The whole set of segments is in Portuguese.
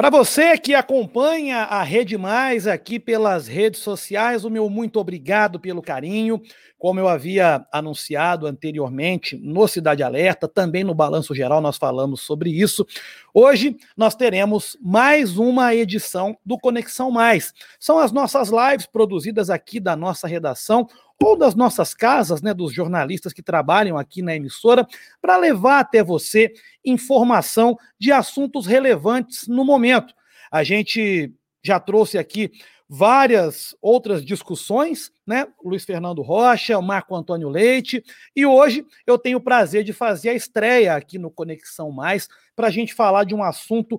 Para você que acompanha a Rede Mais aqui pelas redes sociais, o meu muito obrigado pelo carinho. Como eu havia anunciado anteriormente no Cidade Alerta, também no Balanço Geral nós falamos sobre isso. Hoje nós teremos mais uma edição do Conexão Mais. São as nossas lives produzidas aqui da nossa redação ou das nossas casas, né, dos jornalistas que trabalham aqui na emissora, para levar até você informação de assuntos relevantes no momento. A gente já trouxe aqui várias outras discussões, né? Luiz Fernando Rocha, Marco Antônio Leite, e hoje eu tenho o prazer de fazer a estreia aqui no Conexão Mais para a gente falar de um assunto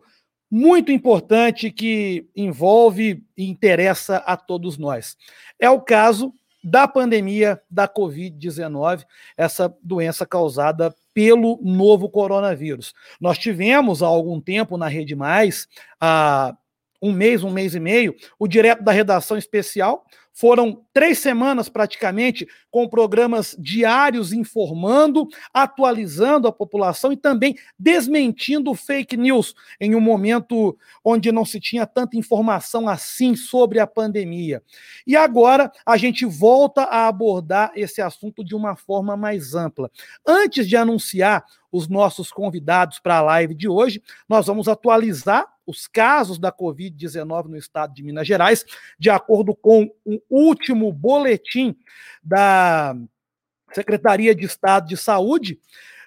muito importante que envolve e interessa a todos nós. É o caso da pandemia da Covid-19, essa doença causada pelo novo coronavírus. Nós tivemos há algum tempo na Rede Mais, há um mês, um mês e meio, o direto da redação especial foram três semanas praticamente com programas diários informando, atualizando a população e também desmentindo fake news em um momento onde não se tinha tanta informação assim sobre a pandemia. E agora a gente volta a abordar esse assunto de uma forma mais ampla. Antes de anunciar os nossos convidados para a live de hoje, nós vamos atualizar os casos da Covid-19 no estado de Minas Gerais, de acordo com o último boletim da Secretaria de Estado de Saúde.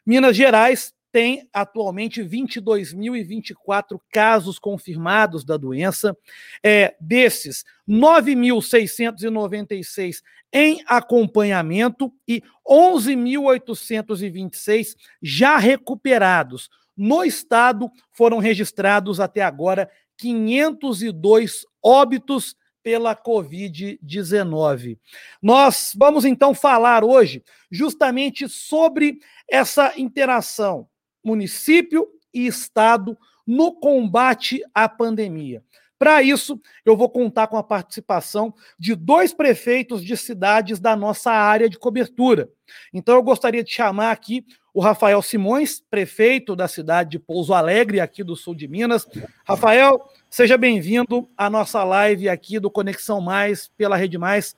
Minas Gerais tem atualmente 22.024 casos confirmados da doença. É, desses, 9.696 em acompanhamento e 11.826 já recuperados. No estado foram registrados até agora 502 óbitos pela Covid-19. Nós vamos então falar hoje justamente sobre essa interação município e estado no combate à pandemia. Para isso, eu vou contar com a participação de dois prefeitos de cidades da nossa área de cobertura. Então, eu gostaria de chamar aqui o Rafael Simões, prefeito da cidade de Pouso Alegre, aqui do sul de Minas. Rafael, seja bem-vindo à nossa live aqui do Conexão Mais, pela Rede Mais,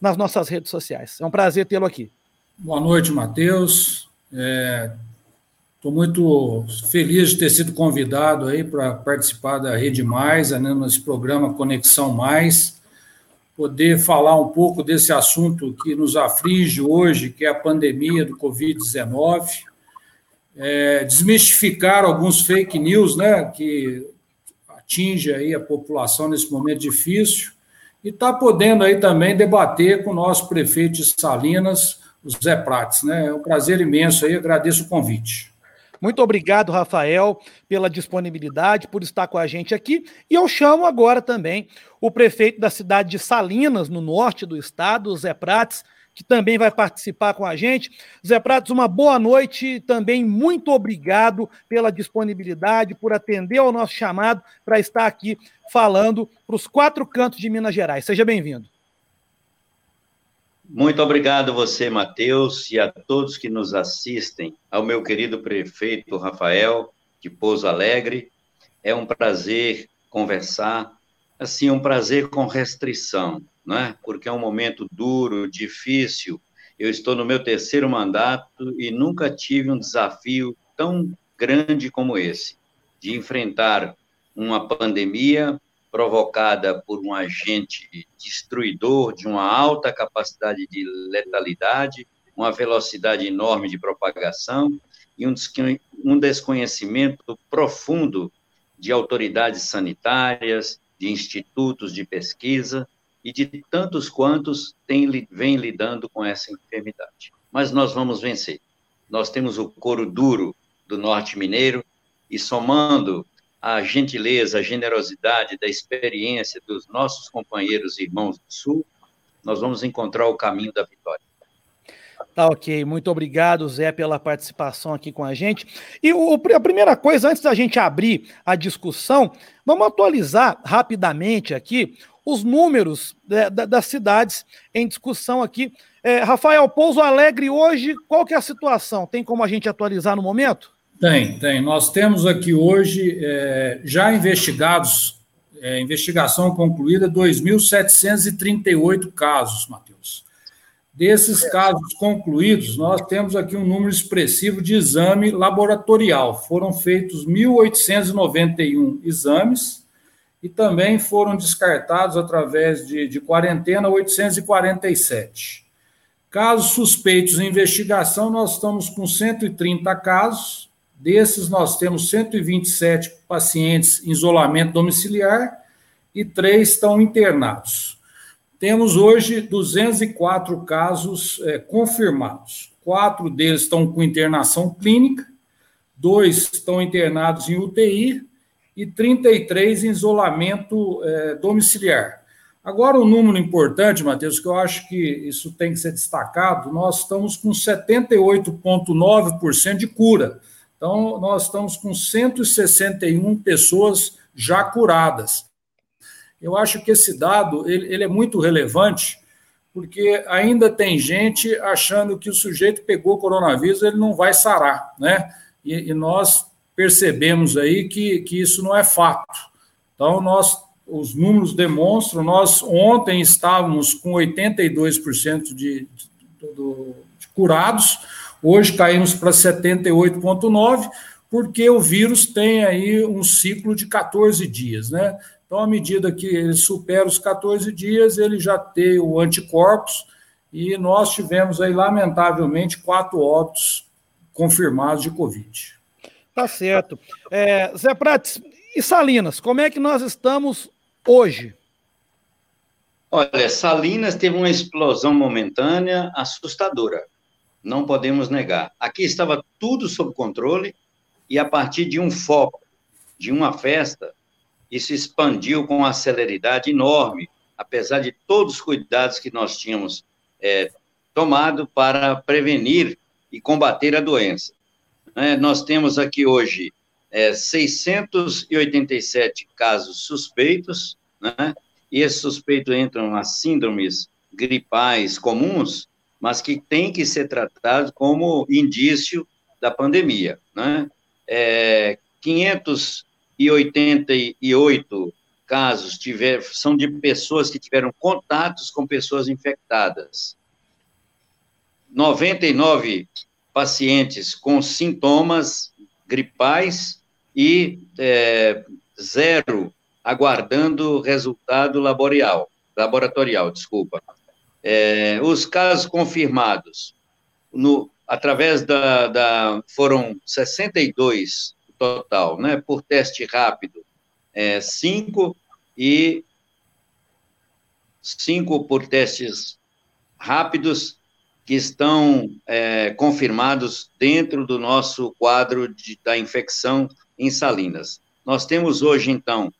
nas nossas redes sociais. É um prazer tê-lo aqui. Boa noite, Matheus. Estou é, muito feliz de ter sido convidado aí para participar da Rede Mais, né, nesse programa Conexão Mais, poder falar um pouco desse assunto que nos aflige hoje, que é a pandemia do Covid-19, é, desmistificar alguns fake news, né, que atinge aí a população nesse momento difícil, e está podendo aí também debater com o nosso prefeito de Salinas, o Zé Prates, né? É um prazer imenso aí, agradeço o convite. Muito obrigado, Rafael, pela disponibilidade, por estar com a gente aqui. E eu chamo agora também o prefeito da cidade de Salinas, no norte do estado, Zé Prates, que também vai participar com a gente. Zé Prates, uma boa noite também muito obrigado pela disponibilidade, por atender ao nosso chamado para estar aqui falando para os quatro cantos de Minas Gerais. Seja bem-vindo. Muito obrigado você, Matheus, e a todos que nos assistem, ao meu querido prefeito Rafael, de Pouso Alegre. É um prazer conversar, assim, um prazer com restrição, né? porque é um momento duro, difícil. Eu estou no meu terceiro mandato e nunca tive um desafio tão grande como esse, de enfrentar uma pandemia provocada por um agente destruidor de uma alta capacidade de letalidade, uma velocidade enorme de propagação e um desconhecimento profundo de autoridades sanitárias, de institutos de pesquisa e de tantos quantos têm, vêm lidando com essa enfermidade. Mas nós vamos vencer. Nós temos o couro duro do norte mineiro e somando a gentileza, a generosidade da experiência dos nossos companheiros e irmãos do Sul, nós vamos encontrar o caminho da vitória. Tá ok, muito obrigado, Zé, pela participação aqui com a gente. E o, a primeira coisa, antes da gente abrir a discussão, vamos atualizar rapidamente aqui os números né, das cidades em discussão aqui. É, Rafael, Pouso Alegre hoje, qual que é a situação? Tem como a gente atualizar no momento? Tem, tem. Nós temos aqui hoje é, já investigados, é, investigação concluída, 2.738 casos, Matheus. Desses casos concluídos, nós temos aqui um número expressivo de exame laboratorial. Foram feitos 1.891 exames e também foram descartados através de, de quarentena 847. Casos suspeitos em investigação, nós estamos com 130 casos, Desses, nós temos 127 pacientes em isolamento domiciliar e três estão internados. Temos hoje 204 casos é, confirmados. Quatro deles estão com internação clínica, dois estão internados em UTI e 33 em isolamento é, domiciliar. Agora, um número importante, Matheus, que eu acho que isso tem que ser destacado: nós estamos com 78,9% de cura. Então, nós estamos com 161 pessoas já curadas. Eu acho que esse dado ele, ele, é muito relevante, porque ainda tem gente achando que o sujeito pegou coronavírus, ele não vai sarar, né? E, e nós percebemos aí que, que isso não é fato. Então, nós, os números demonstram, nós ontem estávamos com 82% de, de, de, de curados, Hoje caímos para 78,9, porque o vírus tem aí um ciclo de 14 dias, né? Então, à medida que ele supera os 14 dias, ele já tem o anticorpos, e nós tivemos aí, lamentavelmente, quatro óbitos confirmados de Covid. Tá certo. É, Zé Prates, e Salinas, como é que nós estamos hoje? Olha, Salinas teve uma explosão momentânea assustadora não podemos negar. Aqui estava tudo sob controle e a partir de um foco, de uma festa, isso expandiu com uma celeridade enorme, apesar de todos os cuidados que nós tínhamos é, tomado para prevenir e combater a doença. É, nós temos aqui hoje é, 687 casos suspeitos, né? e esses suspeitos entram nas síndromes gripais comuns, mas que tem que ser tratado como indício da pandemia. Né? É, 588 casos tiver, são de pessoas que tiveram contatos com pessoas infectadas. 99 pacientes com sintomas gripais e é, zero aguardando resultado laboratorial, laboratorial, desculpa. É, os casos confirmados, no, através da, da, Foram 62 total, né? Por teste rápido, é, cinco e cinco por testes rápidos que estão é, confirmados dentro do nosso quadro de, da infecção em Salinas. Nós temos hoje, então,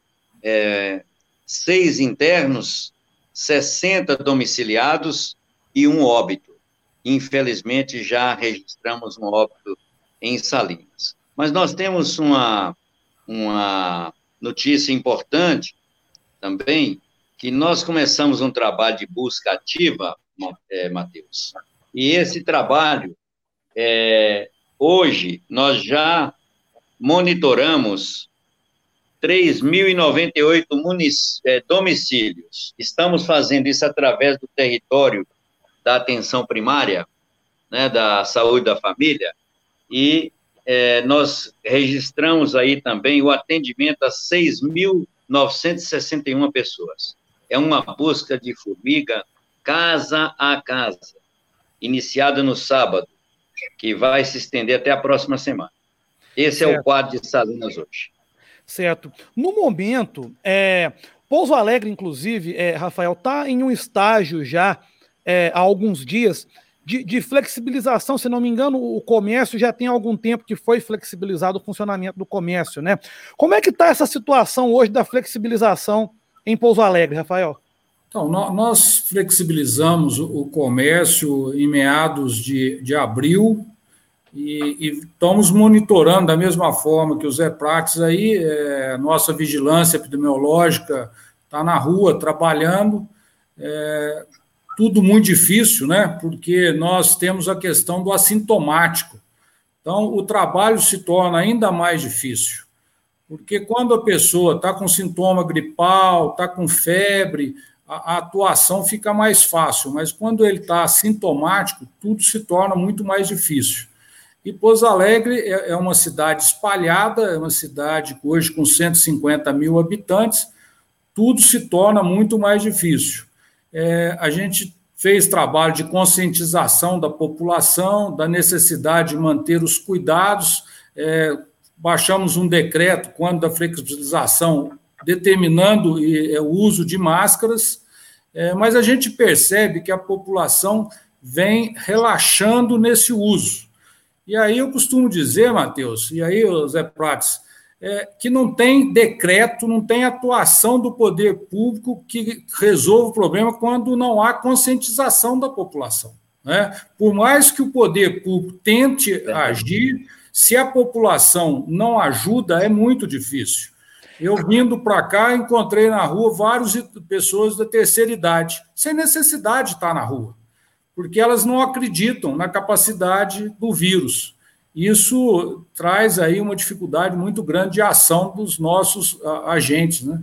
é, seis internos 60 domiciliados e um óbito. Infelizmente, já registramos um óbito em Salinas. Mas nós temos uma, uma notícia importante também, que nós começamos um trabalho de busca ativa, é, Matheus, e esse trabalho, é, hoje, nós já monitoramos 3.098 é, domicílios. Estamos fazendo isso através do território da atenção primária, né, da saúde da família, e é, nós registramos aí também o atendimento a 6.961 pessoas. É uma busca de formiga casa a casa, iniciada no sábado, que vai se estender até a próxima semana. Esse certo. é o quadro de Salinas hoje. Certo. No momento, é, Pouso Alegre, inclusive, é, Rafael, está em um estágio já é, há alguns dias de, de, flexibilização. Se não me engano, o comércio já tem algum tempo que foi flexibilizado o funcionamento do comércio, né? Como é que está essa situação hoje da flexibilização em Pouso Alegre, Rafael? Então, nós flexibilizamos o comércio em meados de, de abril e, e, estamos monitorando da mesma forma que o Zé Prates aí, é, nossa vigilância epidemiológica está na rua trabalhando, é, tudo muito difícil, né? Porque nós temos a questão do assintomático. Então, o trabalho se torna ainda mais difícil, porque quando a pessoa está com sintoma gripal, está com febre, a, a, atuação fica mais fácil, mas quando ele está sintomático, tudo se torna muito mais difícil. E Pouso Alegre é, é uma cidade espalhada, é uma cidade hoje com 150 mil habitantes, tudo se torna muito mais difícil. É, a gente fez trabalho de conscientização da população, da necessidade de manter os cuidados, é, baixamos um decreto, quando da flexibilização, determinando é, o uso de máscaras, é, mas a gente percebe que a população vem relaxando nesse uso. E aí eu costumo dizer, Matheus, e aí, Zé Prates, é, que não tem decreto, não tem atuação do poder público que resolva o problema quando não há conscientização da população. Né? Por mais que o poder público tente agir, se a população não ajuda, é muito difícil. Eu vindo para cá, encontrei na rua várias pessoas da terceira idade, sem necessidade de estar na rua, porque elas não acreditam na capacidade do vírus. Isso traz aí uma dificuldade muito grande de ação dos nossos agentes, né?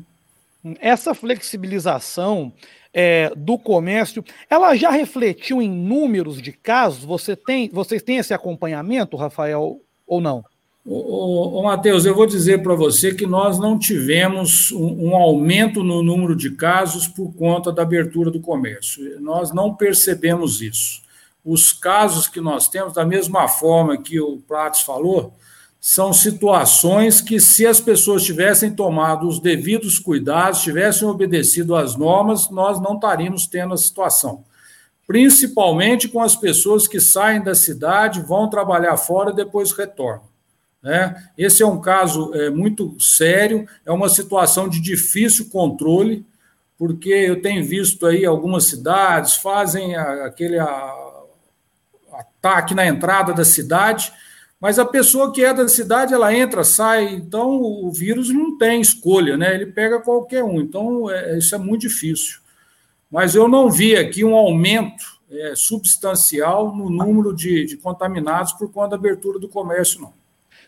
Essa flexibilização é, do comércio, ela já refletiu em números de casos? Você tem, vocês têm esse acompanhamento, Rafael, ou não? Ô, ô, Matheus, eu vou dizer para você que nós não tivemos um, um, aumento no número de casos por conta da abertura do comércio. Nós não percebemos isso. Os casos que nós temos, da mesma forma que o Prates falou, são situações que, se as pessoas tivessem tomado os devidos cuidados, tivessem obedecido às normas, nós não estaríamos tendo a situação. Principalmente com as pessoas que saem da cidade, vão trabalhar fora e depois retornam. Né? Esse é um caso é, muito sério, é uma situação de difícil controle, porque eu tenho visto aí algumas cidades fazem a, aquele a, ataque na entrada da cidade, mas a pessoa que é da cidade, ela entra, sai, então o vírus não tem escolha, né? Ele pega qualquer um, então é, isso é muito difícil. Mas eu não vi aqui um aumento é, substancial no número de, de contaminados por conta da abertura do comércio, não.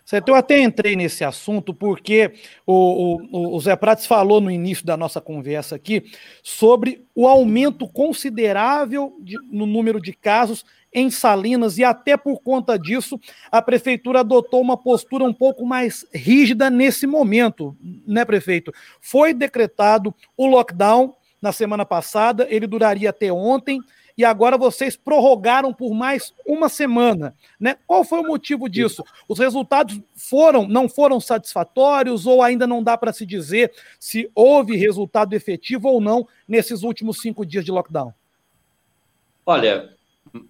Certo? Eu até entrei nesse assunto porque o, o, o Zé Prates falou no início da nossa conversa aqui sobre o aumento considerável de, no número de casos em Salinas e até por conta disso a prefeitura adotou uma postura um pouco mais rígida nesse momento, né, prefeito? Foi decretado o lockdown na semana passada, ele duraria até ontem e agora vocês prorrogaram por mais uma semana. Né? Qual foi o motivo disso? Os resultados foram, não foram satisfatórios ou ainda não dá para se dizer se houve resultado efetivo ou não nesses últimos cinco dias de lockdown? Olha,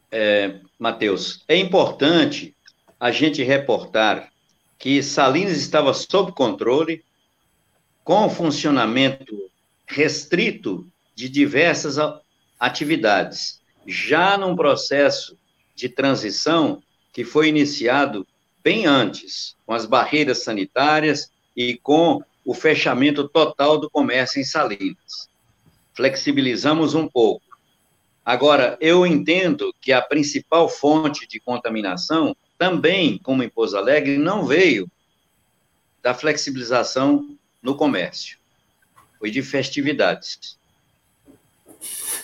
é, Matheus, é importante a gente reportar que Salinas estava sob controle, com funcionamento restrito de diversas atividades, já num processo de transição que foi iniciado bem antes, com as barreiras sanitárias e com o fechamento total do comércio em Salinas. Flexibilizamos um pouco. Agora, eu entendo que a principal fonte de contaminação, também como em Pouso Alegre, não veio da flexibilização no comércio, foi de festividades.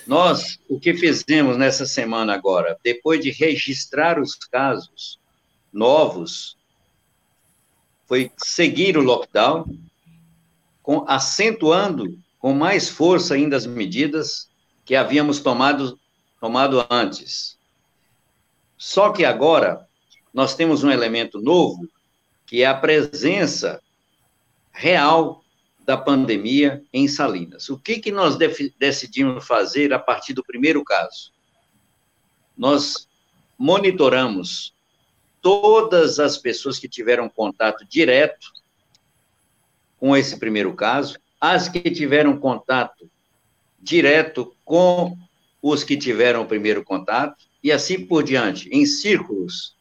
Nós, o que fizemos nessa semana agora, depois de registrar os casos novos, foi seguir o lockdown, com, acentuando com mais força ainda as medidas que havíamos tomado, tomado antes. Só que agora nós temos um elemento novo, que é a presença real da pandemia em Salinas. O que, que nós decidimos fazer a partir do primeiro caso? Nós monitoramos todas as pessoas que tiveram contato direto com esse primeiro caso, as que tiveram contato direto com os que tiveram o primeiro contato, e assim por diante, em círculos,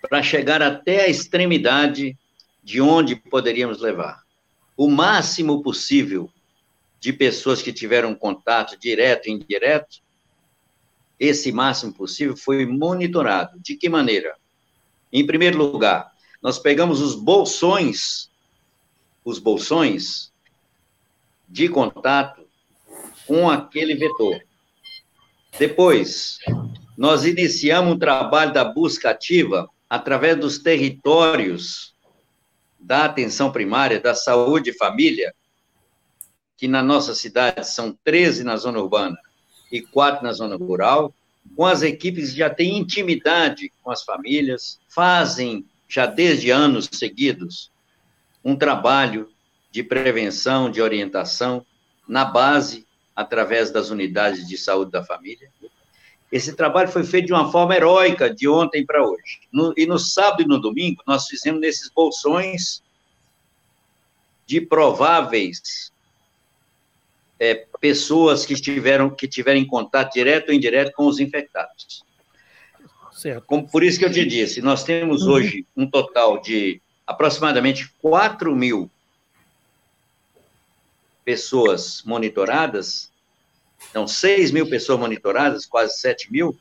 para chegar até a extremidade de onde poderíamos levar o máximo possível de pessoas que tiveram contato direto e indireto, esse máximo possível foi monitorado. De que maneira? Em primeiro lugar, nós pegamos os bolsões, os bolsões de contato com aquele vetor. Depois, nós iniciamos um trabalho da busca ativa através dos territórios da atenção primária, da saúde e família, que na nossa cidade são 13 na zona urbana e 4 na zona rural, com as equipes que já têm intimidade com as famílias, fazem já desde anos seguidos um trabalho de prevenção, de orientação na base através das unidades de saúde da família. Esse trabalho foi feito de uma forma heróica de ontem para hoje. No, e no sábado e no domingo, nós fizemos nesses bolsões de prováveis é, pessoas que tiveram que tiverem contato direto ou indireto com os infectados. Certo. Como, por isso que eu te disse, nós temos uhum. hoje um total de aproximadamente 4 mil pessoas monitoradas, então 6 mil pessoas monitoradas, quase 7 mil,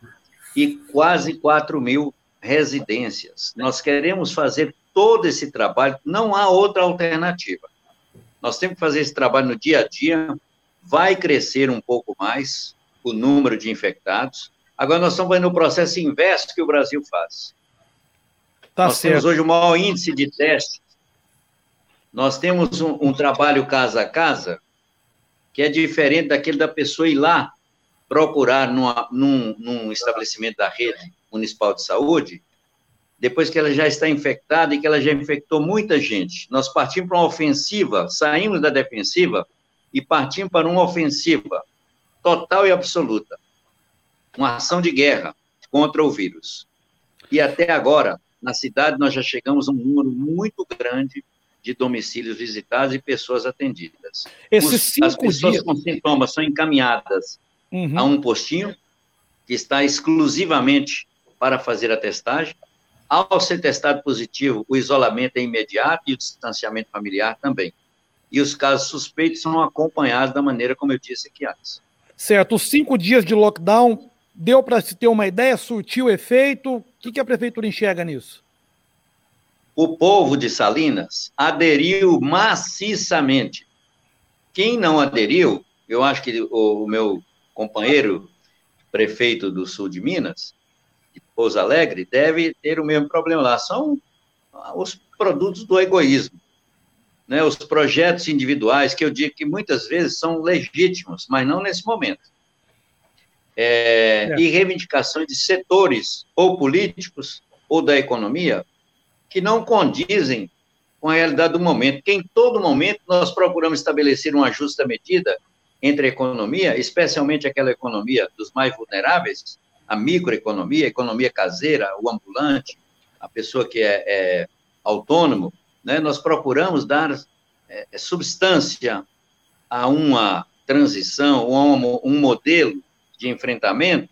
e quase 4 mil residências. Nós queremos fazer todo esse trabalho, não há outra alternativa. Nós temos que fazer esse trabalho no dia a dia, vai crescer um pouco mais o número de infectados. Agora nós estamos vendo o processo inverso que o Brasil faz. Tá nós certo. temos hoje o maior índice de testes nós temos um, um trabalho casa a casa que é diferente daquele da pessoa ir lá procurar numa, num, num estabelecimento da rede municipal de saúde, depois que ela já está infectada e que ela já infectou muita gente. Nós partimos para uma ofensiva, saímos da defensiva e partimos para uma ofensiva total e absoluta. Uma ação de guerra contra o vírus. E até agora, na cidade, nós já chegamos a um número muito grande de domicílios visitados e pessoas atendidas. Esses cinco As pessoas dias... com sintomas são encaminhadas uhum. a um postinho que está exclusivamente para fazer a testagem. Ao ser testado positivo, o isolamento é imediato e o distanciamento familiar também. E os casos suspeitos são acompanhados da maneira como eu disse aqui antes. Certo. Os cinco dias de lockdown deu para se ter uma ideia, surtiu efeito? O que, que a prefeitura enxerga nisso? O povo de Salinas aderiu maciçamente. Quem não aderiu, eu acho que o, meu companheiro prefeito do sul de Minas, de Pouso Alegre, deve ter o mesmo problema lá. São os produtos do egoísmo. Né, os projetos individuais, que eu digo que muitas vezes são legítimos, mas não nesse momento. É, é. E reivindicações de setores, ou políticos, ou da economia, que não condizem com a realidade do momento, que em todo momento nós procuramos estabelecer uma justa medida entre a economia, especialmente aquela economia dos mais vulneráveis, a microeconomia, a economia caseira, o ambulante, a pessoa que é, é autônomo, né? nós procuramos dar é, é substância a uma transição, a um, um modelo de enfrentamento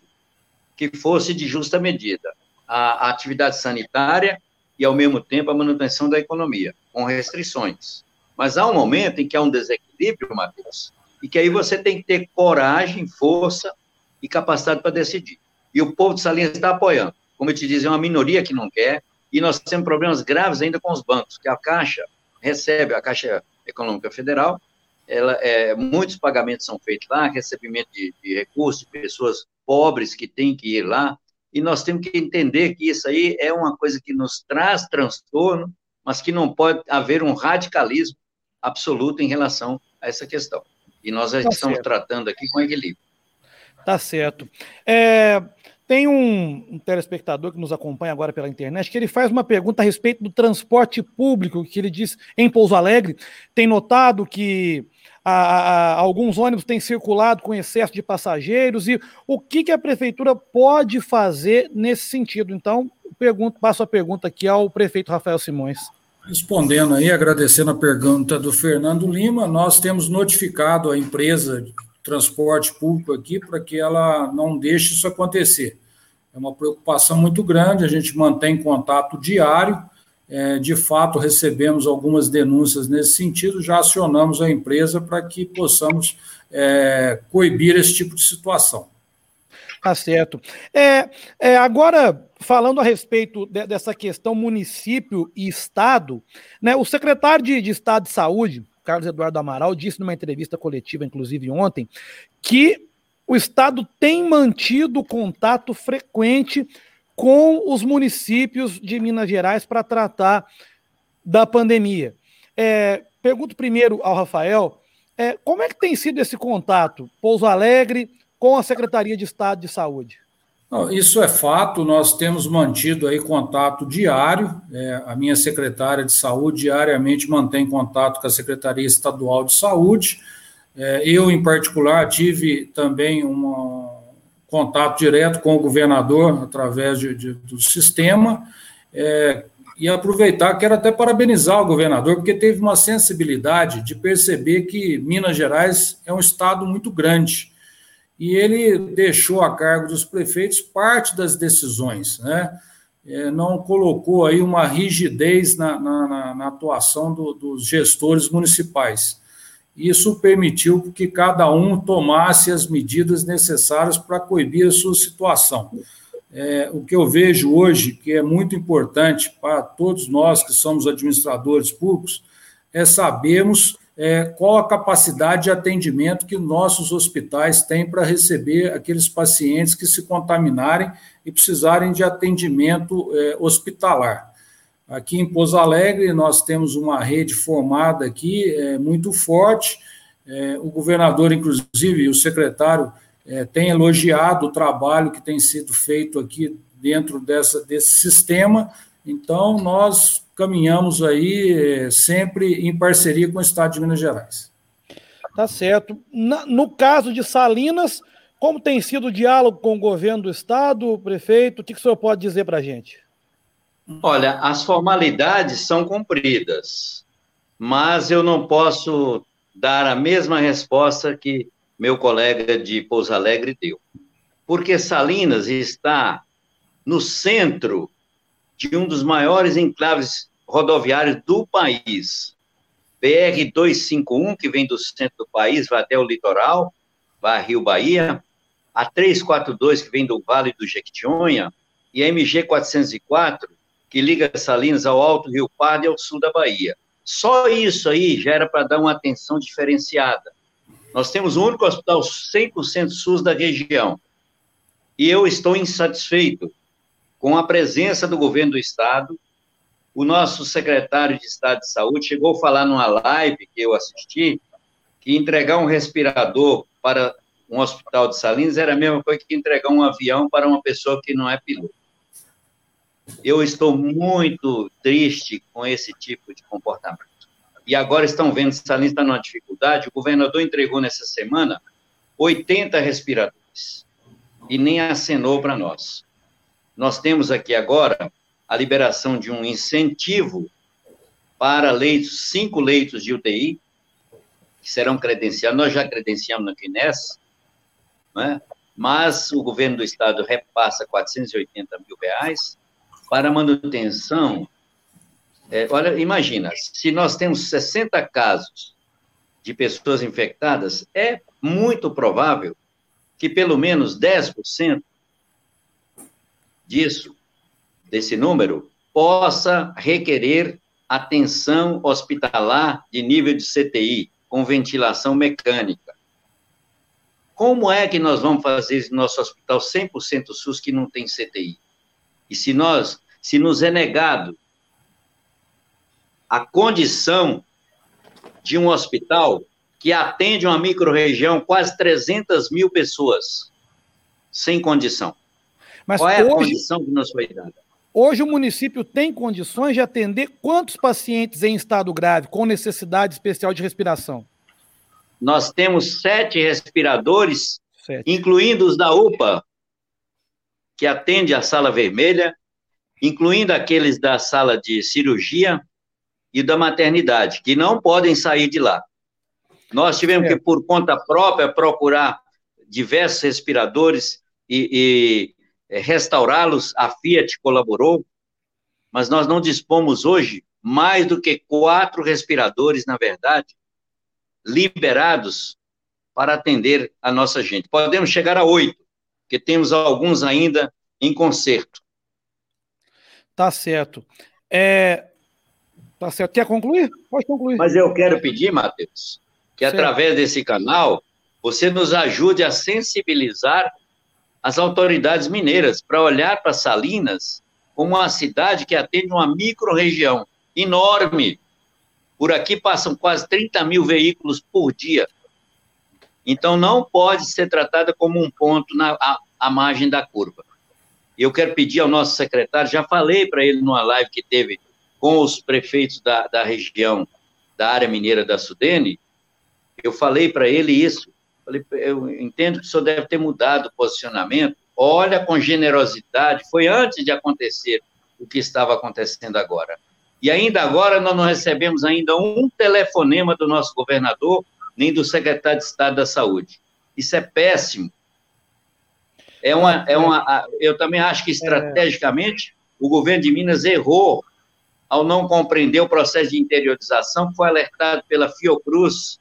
que fosse de justa medida. A, a atividade sanitária e, ao mesmo tempo, a manutenção da economia, com restrições. Mas há um momento em que há um desequilíbrio, Matheus, e que aí você tem que ter coragem, força e capacidade para decidir. E o povo de Salinas está apoiando. Como eu te disse, é uma minoria que não quer, e nós temos problemas graves ainda com os bancos, que a Caixa recebe, a Caixa Econômica Federal, ela, é, muitos pagamentos são feitos lá, recebimento de, de recursos de pessoas pobres que têm que ir lá, e nós temos que entender que isso aí é uma coisa que nos traz transtorno, mas que não pode haver um radicalismo absoluto em relação a essa questão. E nós tá estamos certo. tratando aqui com equilíbrio. Tá certo. É, tem um, um, telespectador que nos acompanha agora pela internet que ele faz uma pergunta a respeito do transporte público, que ele diz em Pouso Alegre, tem notado que a, a, alguns ônibus têm circulado com excesso de passageiros e o que, que a prefeitura pode fazer nesse sentido? Então, pergunto, passo a pergunta aqui ao prefeito Rafael Simões. Respondendo aí, agradecendo a pergunta do Fernando Lima, nós temos notificado a empresa de transporte público aqui para que ela não deixe isso acontecer. É uma preocupação muito grande, a gente mantém contato diário é, de fato recebemos algumas denúncias nesse sentido, já acionamos a empresa para que possamos é, coibir esse tipo de situação. Tá certo. É, é, agora, falando a respeito de, dessa questão município e Estado, né, o secretário de, de Estado de Saúde, Carlos Eduardo Amaral, disse numa entrevista coletiva, inclusive ontem, que o Estado tem mantido contato frequente com os municípios de Minas Gerais para tratar da pandemia. É, pergunto primeiro ao Rafael, é, como é que tem sido esse contato, Pouso Alegre, com a Secretaria de Estado de Saúde? Isso é fato, nós temos mantido aí contato diário, é, a minha secretária de saúde diariamente mantém contato com a Secretaria Estadual de Saúde, é, eu, em particular, tive também um contato direto com o governador através de, de, do sistema, é, e aproveitar, quero até parabenizar o governador, porque teve uma sensibilidade de perceber que Minas Gerais é um estado muito grande e ele deixou a cargo dos prefeitos parte das decisões, né? É, não colocou aí uma rigidez na, na, na atuação do, dos gestores municipais. Isso permitiu que cada um tomasse as medidas necessárias para coibir a sua situação. É, o que eu vejo hoje, que é muito importante para todos nós que somos administradores públicos, é sabermos é, qual a capacidade de atendimento que nossos hospitais têm para receber aqueles pacientes que se contaminarem e precisarem de atendimento é, hospitalar. Aqui em Pouso Alegre, nós temos uma rede formada aqui é, muito forte. É, o governador, inclusive, e o secretário é, têm elogiado o trabalho que tem sido feito aqui dentro dessa, desse sistema. Então, nós caminhamos aí é, sempre em parceria com o Estado de Minas Gerais. Tá certo. Na, no caso de Salinas, como tem sido o diálogo com o governo do Estado, prefeito? O que, que o senhor pode dizer para a gente? Olha, as formalidades são cumpridas, mas eu não posso dar a mesma resposta que meu colega de Pouso Alegre deu. Porque Salinas está no centro de um dos maiores enclaves rodoviários do país. BR-251, que vem do centro do país, vai até o litoral, vai a Rio Bahia, a 342, que vem do Vale do Jequitinhonha, e a MG-404, que liga Salinas ao Alto Rio Pardo e ao sul da Bahia. Só isso aí já era para dar uma atenção diferenciada. Nós temos o único hospital 100% SUS da região. E eu estou insatisfeito com a presença do governo do Estado. O nosso secretário de Estado de Saúde chegou a falar numa live que eu assisti que entregar um respirador para um hospital de Salinas era a mesma coisa que entregar um avião para uma pessoa que não é piloto. Eu estou muito triste com esse tipo de comportamento. E agora estão vendo Salinas está numa dificuldade. O governador entregou nessa semana 80 respiradores e nem acenou para nós. Nós temos aqui agora a liberação de um incentivo para leitos, cinco leitos de UTI, que serão credenciados. Nós já credenciamos na Quines, né? mas o governo do estado repassa 480 mil reais para manutenção. É, olha, imagina, se nós temos 60 casos de pessoas infectadas, é muito provável que pelo menos 10% disso, desse número, possa requerer atenção hospitalar de nível de CTI, com ventilação mecânica. Como é que nós vamos fazer no nosso hospital 100% SUS que não tem CTI? E se nós, se nos é negado a condição de um hospital que atende uma microrregião, quase 300 mil pessoas, sem condição. Mas Qual é hoje, a condição que nos foi dada? Hoje o município tem condições de atender quantos pacientes em estado grave, com necessidade especial de respiração? Nós temos sete respiradores, sete. incluindo os da UPA, que atende a sala vermelha, incluindo aqueles da sala de cirurgia e da maternidade, que não podem sair de lá. Nós tivemos é. que, por conta própria, procurar diversos respiradores e, é, restaurá-los, a Fiat colaborou, mas nós não dispomos hoje mais do que quatro respiradores, na verdade, liberados para atender a nossa gente. Podemos chegar a oito, porque temos alguns ainda em conserto. Tá certo. É... Tá certo. Quer concluir? Pode concluir. Mas eu quero pedir, Matheus, que certo. através desse canal você nos ajude a sensibilizar as autoridades mineiras para olhar para Salinas como uma cidade que atende uma micro-região enorme. Por aqui passam quase 30 mil veículos por dia. Então, não pode ser tratada como um ponto na a, a margem da curva. Eu quero pedir ao nosso secretário, já falei para ele numa live que teve com os prefeitos da, da região, da área mineira da Sudene, eu falei para ele isso. Falei, eu entendo que o senhor deve ter mudado o posicionamento. Olha com generosidade, foi antes de acontecer o que estava acontecendo agora. E ainda agora nós não recebemos ainda um telefonema do nosso governador, nem do secretário de Estado da Saúde. Isso é péssimo. É uma, é uma, eu também acho que estrategicamente o governo de Minas errou ao não compreender o processo de interiorização que foi alertado pela Fiocruz,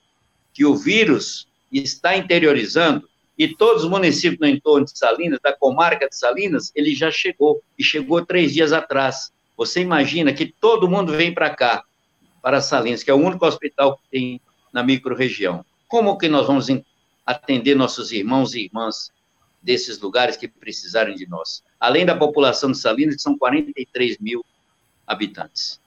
que o vírus está interiorizando e todos os municípios no entorno de Salinas, da comarca de Salinas, ele já chegou, e chegou três dias atrás. Você imagina que todo mundo vem para cá, para Salinas, que é o único hospital que tem na microrregião. Como que nós vamos atender nossos irmãos e irmãs desses lugares que precisarem de nós? Além da população de Salinas, que são 43 mil habitantes.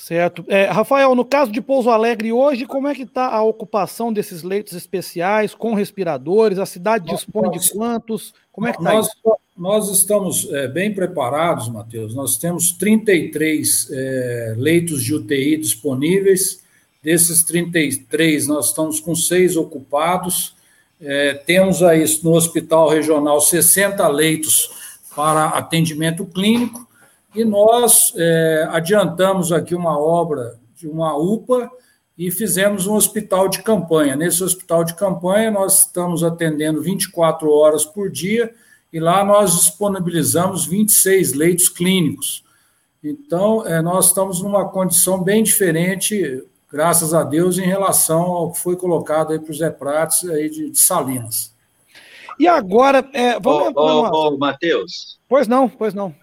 Certo. É, Rafael, no caso de Pouso Alegre hoje, como é que está a ocupação desses leitos especiais com respiradores? A cidade dispõe nós, de quantos? Como é que está nós, nós estamos é, bem preparados, Matheus. Nós temos 33 é, leitos de UTI disponíveis. Desses 33, nós estamos com seis ocupados. É, temos aí no Hospital Regional 60 leitos para atendimento clínico e nós é, adiantamos aqui uma obra de uma UPA e fizemos um hospital de campanha. Nesse hospital de campanha, nós estamos atendendo 24 horas por dia e lá nós disponibilizamos 26 leitos clínicos. Então, é, nós estamos numa condição bem diferente, graças a Deus, em relação ao que foi colocado aí para o Zé Prates aí de, de Salinas. E agora, é, vamos... Ô, ô, ô Matheus. Pois não, pois não.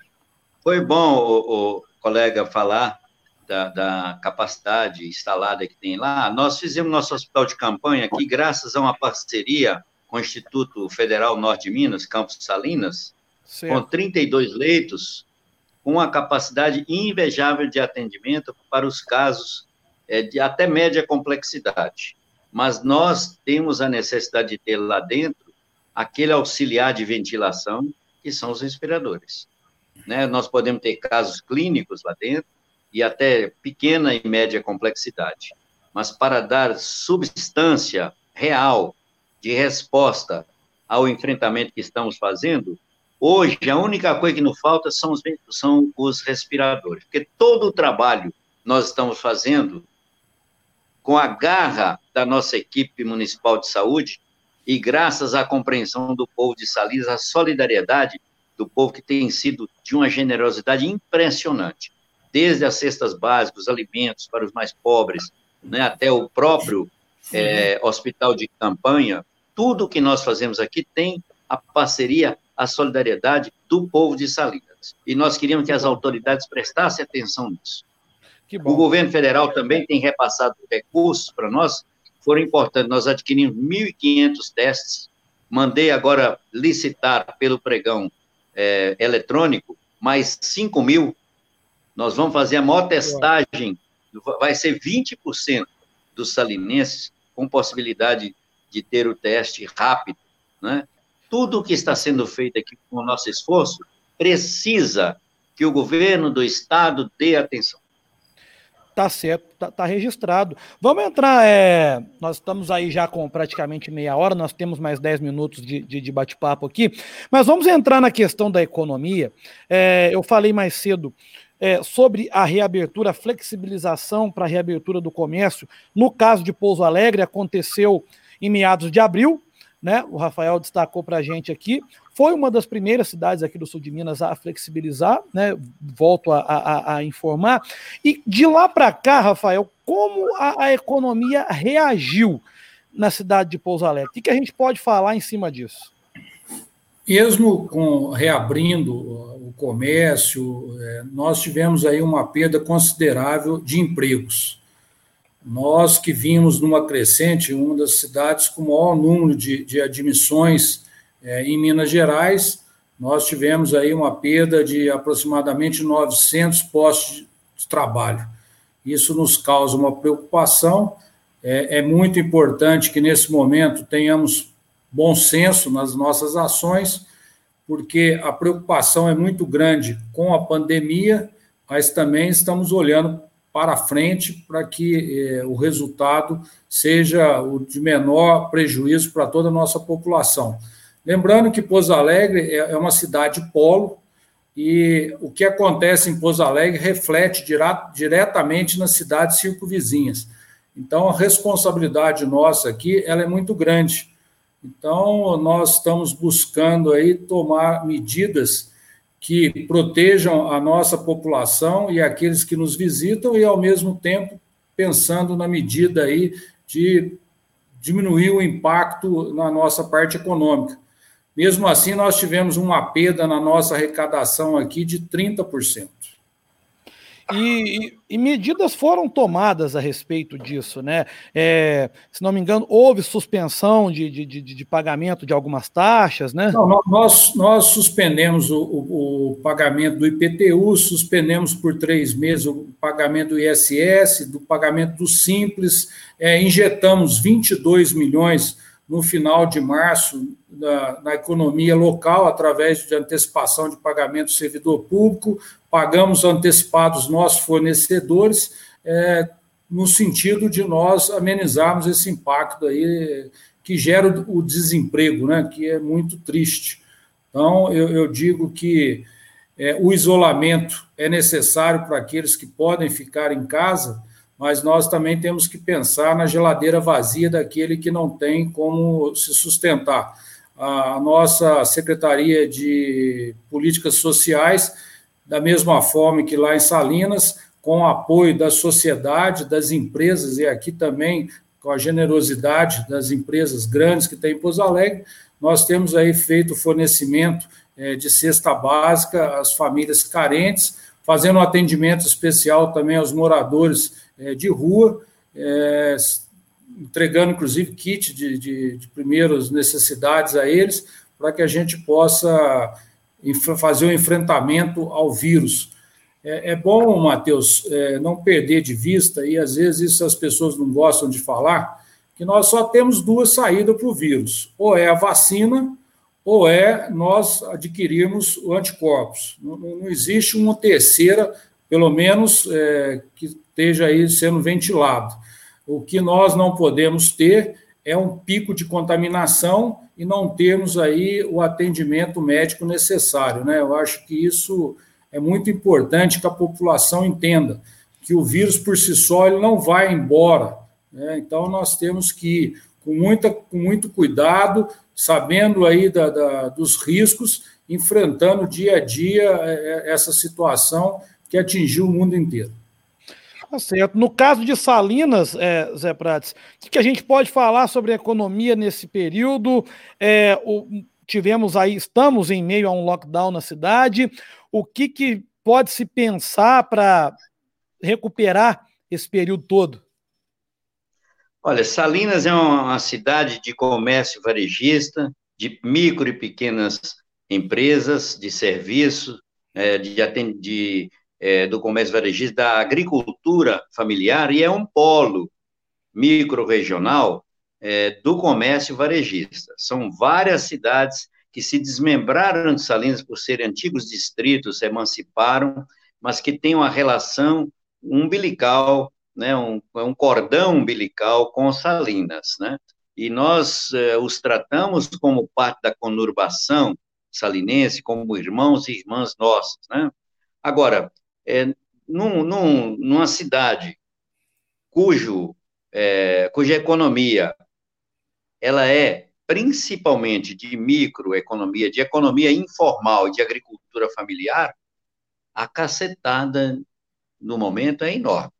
Foi bom o, o colega falar da, da, capacidade instalada que tem lá. Nós fizemos nosso hospital de campanha aqui, graças a uma parceria com o Instituto Federal Norte de Minas, Campos Salinas, certo. com 32 leitos, com uma capacidade invejável de atendimento para os casos é, de até média complexidade. Mas nós temos a necessidade de ter lá dentro aquele auxiliar de ventilação, que são os respiradores. Né? Nós podemos ter casos clínicos lá dentro e até pequena e média complexidade. Mas para dar substância real de resposta ao enfrentamento que estamos fazendo, hoje a única coisa que nos falta são os, são os respiradores, porque todo o trabalho nós estamos fazendo com a garra da nossa equipe municipal de saúde e graças à compreensão do povo de Salinas, a solidariedade do povo que tem sido de uma generosidade impressionante, desde as cestas básicas, os alimentos para os mais pobres, né, até o próprio é, hospital de campanha, tudo que nós fazemos aqui tem a parceria, a solidariedade do povo de Salinas. E nós queríamos que as autoridades prestassem atenção nisso. O governo federal também tem repassado recursos para nós, foram importantes. Nós adquirimos 1.500 testes, mandei agora licitar pelo pregão é, eletrônico, mais 5 mil, nós vamos fazer a maior testagem, vai ser 20% dos salinenses com possibilidade de ter o teste rápido, né? Tudo o que está sendo feito aqui com o nosso esforço precisa que o governo do estado dê atenção. Tá certo, tá, tá registrado. Vamos entrar, é, nós estamos aí já com praticamente meia hora, nós temos mais 10 minutos de, de, de bate-papo aqui, mas vamos entrar na questão da economia. É, eu falei mais cedo é, sobre a reabertura, a flexibilização para a reabertura do comércio. No caso de Pouso Alegre, aconteceu em meados de abril, né? O Rafael destacou para a gente aqui. Foi uma das primeiras cidades aqui do sul de Minas a flexibilizar, né? Volto a, a, a informar. E de lá para cá, Rafael, como a, a, economia reagiu na cidade de Pouso Alegre? O que, que a gente pode falar em cima disso? Mesmo com reabrindo o comércio, é, nós tivemos aí uma perda considerável de empregos. Nós que vimos numa crescente, uma das cidades com o maior número de, de admissões é, em Minas Gerais, nós tivemos aí uma perda de aproximadamente 900 postos de trabalho. Isso nos causa uma preocupação. É, é muito importante que, nesse momento, tenhamos bom senso nas nossas ações, porque a preocupação é muito grande com a pandemia, mas também estamos olhando para frente para que eh, o resultado seja o de menor prejuízo para toda a nossa população. Lembrando que Pouso Alegre é, é uma cidade polo e o que acontece em Pouso Alegre reflete diretamente nas cidades circunvizinhas. Então, a responsabilidade nossa aqui ela é muito grande. Então, nós estamos buscando aí tomar medidas que protejam a nossa população e aqueles que nos visitam e, ao mesmo tempo, pensando na medida aí de diminuir o impacto na nossa parte econômica. Mesmo assim, nós tivemos uma perda na nossa arrecadação aqui de 30%. E, e, medidas foram tomadas a respeito disso, né? É, se não me engano, houve suspensão de, de, de, de pagamento de algumas taxas, né? Não, nós, nós suspendemos o, o, o, pagamento do IPTU, suspendemos por três meses o pagamento do ISS, do pagamento do Simples, é, injetamos 22 milhões no final de março na, na, economia local, através de antecipação de pagamento do servidor público, pagamos antecipados nossos fornecedores, é, no sentido de nós amenizarmos esse impacto aí que gera o desemprego, né, que é muito triste. Então, eu, eu digo que é, o isolamento é necessário para aqueles que podem ficar em casa, mas nós também temos que pensar na geladeira vazia daquele que não tem como se sustentar. A nossa Secretaria de Políticas Sociais, da mesma forma que lá em Salinas, com o apoio da sociedade, das empresas, e aqui também com a generosidade das empresas grandes que tem em Pouso Alegre, nós temos aí feito fornecimento é, de cesta básica às famílias carentes, fazendo um atendimento especial também aos moradores é, de rua, é, entregando inclusive kit de, de, de primeiras necessidades a eles, para que a gente possa fazer o um enfrentamento ao vírus. É, é bom, Matheus, é, não perder de vista, e às vezes isso as pessoas não gostam de falar, que nós só temos duas saídas para o vírus: ou é a vacina, ou é nós adquirirmos o anticorpos. Não, não existe uma terceira, pelo menos é, que esteja aí sendo ventilado. O que nós não podemos ter é um pico de contaminação e não termos aí o atendimento médico necessário, né? Eu acho que isso é muito importante que a população entenda que o vírus por si só ele não vai embora, né? Então nós temos que com, muita, com muito cuidado, sabendo aí da, da, dos riscos, enfrentando dia a dia é, é, essa situação que atingiu o mundo inteiro. Tá certo. No caso de Salinas, é, Zé Prates, o que a gente pode falar sobre a economia nesse período? É, o, tivemos aí, estamos em meio a um lockdown na cidade. O que, que pode se pensar para recuperar esse período todo? Olha, Salinas é uma cidade de comércio varejista, de micro e pequenas empresas, de serviço, é, de, de é, do comércio varejista, da agricultura familiar, e é um polo micro-regional é, do comércio varejista. São várias cidades que se desmembraram de Salinas por serem antigos distritos, se emanciparam, mas que têm uma relação umbilical, né, um, um cordão umbilical com Salinas, né? E nós é, os tratamos como parte da conurbação salinense, como irmãos e irmãs nossas, né? Agora, é, num, num, numa cidade cujo, é, cuja economia ela é principalmente de microeconomia, de economia informal e de agricultura familiar, a cacetada no momento é enorme.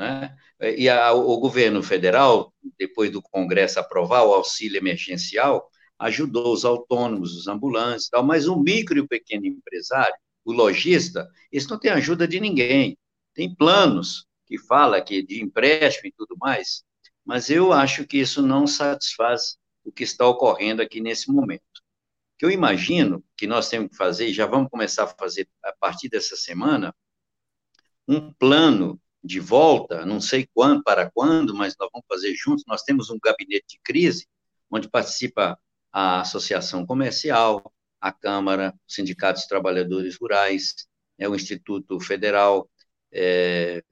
Né? E a, o governo federal, depois do Congresso aprovar o auxílio emergencial, ajudou os autônomos, os ambulantes tal, mas o micro e o pequeno empresário, o lojista, esse não tem ajuda de ninguém. Tem planos que fala que de empréstimo e tudo mais, mas eu acho que isso não satisfaz o que está ocorrendo aqui nesse momento. Que eu imagino que nós temos que fazer, e já vamos começar a fazer a partir dessa semana, um plano de volta, não sei quando, para quando, mas nós vamos fazer juntos. Nós temos um gabinete de crise, onde participa a Associação Comercial, a Câmara, o Sindicato dos Trabalhadores Rurais, é o Instituto Federal, é,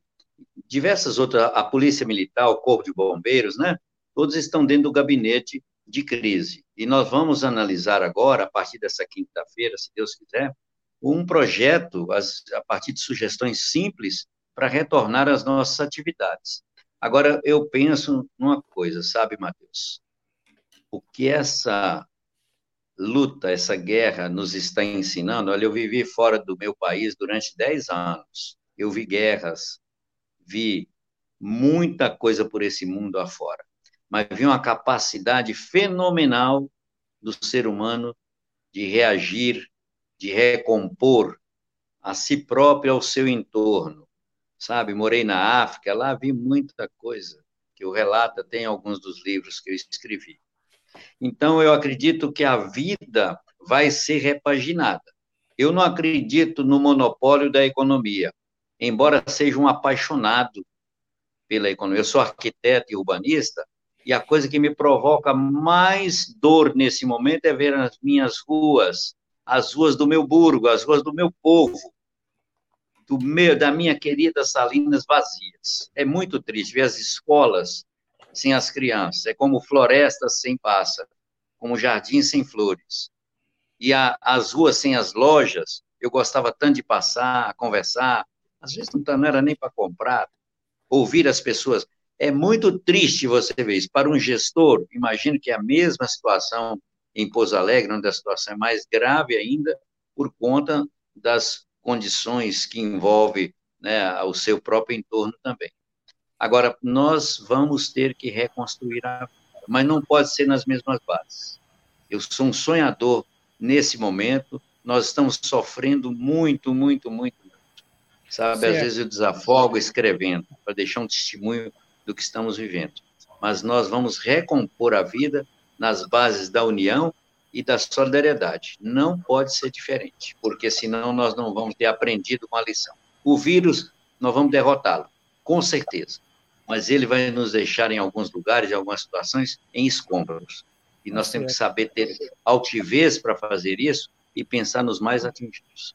diversas outras, a Polícia Militar, o Corpo de Bombeiros, né? Todos estão dentro do gabinete de crise. E nós vamos analisar agora, a partir dessa quinta-feira, se Deus quiser, um projeto, as, a partir de sugestões simples, para retornar às nossas atividades. Agora, eu penso numa coisa, sabe, Matheus? O que essa luta, essa guerra nos está ensinando? Olha, eu vivi fora do meu país durante 10 anos. Eu vi guerras, vi muita coisa por esse mundo afora, mas vi uma capacidade fenomenal do ser humano de reagir, de recompor a si próprio, ao seu entorno sabe? Morei na África, lá vi muita coisa que o relata, tem alguns dos livros que eu escrevi. Então, eu acredito que a vida vai ser repaginada. Eu não acredito no monopólio da economia, embora seja um apaixonado pela economia. Eu sou arquiteto e urbanista, e a coisa que me provoca mais dor nesse momento é ver as minhas ruas, as ruas do meu burgo, as ruas do meu povo, do meu, da minha querida Salinas vazias. É muito triste ver as escolas sem as crianças. É como florestas sem pássaro, como jardins sem flores. E a, as ruas sem as lojas, eu gostava tanto de passar, conversar. Às vezes não, não era nem para comprar, ouvir as pessoas. É muito triste você ver isso. Para um gestor, imagino que é a mesma situação em Pouso Alegre, onde a situação é mais grave ainda, por conta das condições que envolve né, o seu próprio entorno também. Agora, nós vamos ter que reconstruir a mas não pode ser nas mesmas bases. Eu sou um sonhador nesse momento, nós estamos sofrendo muito, muito, muito, muito. Sabe, certo. às vezes eu desafogo escrevendo, para deixar um testemunho do que estamos vivendo. Mas nós vamos recompor a vida nas bases da união e da solidariedade. Não pode ser diferente, porque senão nós não vamos ter aprendido com a lição. O vírus, nós vamos derrotá-lo, com certeza, mas ele vai nos deixar em alguns lugares, em algumas situações, em escombros. E nós temos que saber ter altivez para fazer isso e pensar nos mais atingidos.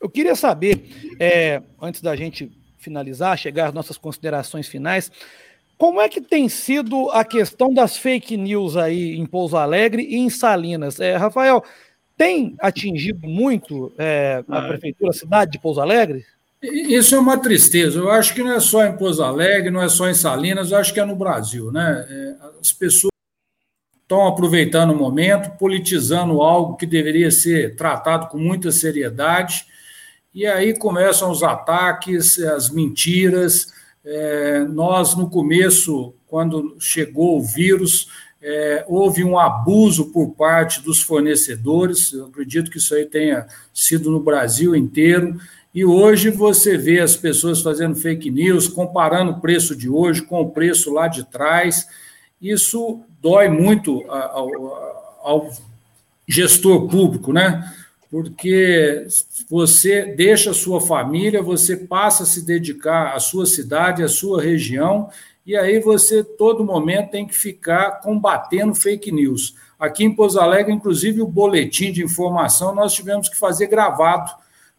Eu queria saber, é, antes da gente finalizar, chegar às nossas considerações finais, como é que tem sido a questão das fake news aí em Pouso Alegre e em Salinas? É, Rafael, tem atingido muito é, a ah, prefeitura, a cidade de Pouso Alegre? Isso é uma tristeza. Eu acho que não é só em Pouso Alegre, não é só em Salinas, eu acho que é no Brasil. Né? É, as pessoas estão aproveitando o momento, politizando algo que deveria ser tratado com muita seriedade, e aí começam os ataques, as mentiras, é, nós, no começo, quando chegou o vírus, é, houve um abuso por parte dos fornecedores, eu acredito que isso aí tenha sido no Brasil inteiro, e hoje você vê as pessoas fazendo fake news, comparando o preço de hoje com o preço lá de trás. Isso dói muito ao, ao gestor público, né? Porque você deixa a sua família, você passa a se dedicar à sua cidade, à sua região, e aí você, todo momento, tem que ficar combatendo fake news. Aqui em Pouso Alegre, inclusive, o boletim de informação nós tivemos que fazer gravado,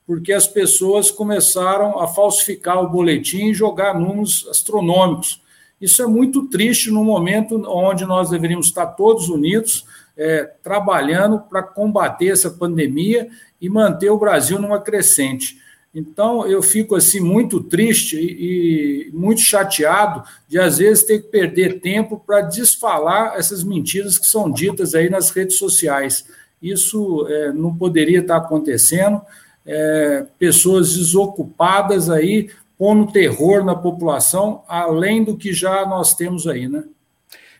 porque as pessoas começaram a falsificar o boletim e jogar números astronômicos. Isso é muito triste no momento onde nós deveríamos estar todos unidos, é, trabalhando para combater essa pandemia e manter o Brasil numa crescente. Então, eu fico assim muito triste e, e muito chateado de, às vezes, ter que perder tempo para desfalar essas mentiras que são ditas aí nas redes sociais. Isso é, não poderia estar acontecendo. É, pessoas desocupadas aí pondo terror na população, além do que já nós temos aí, né?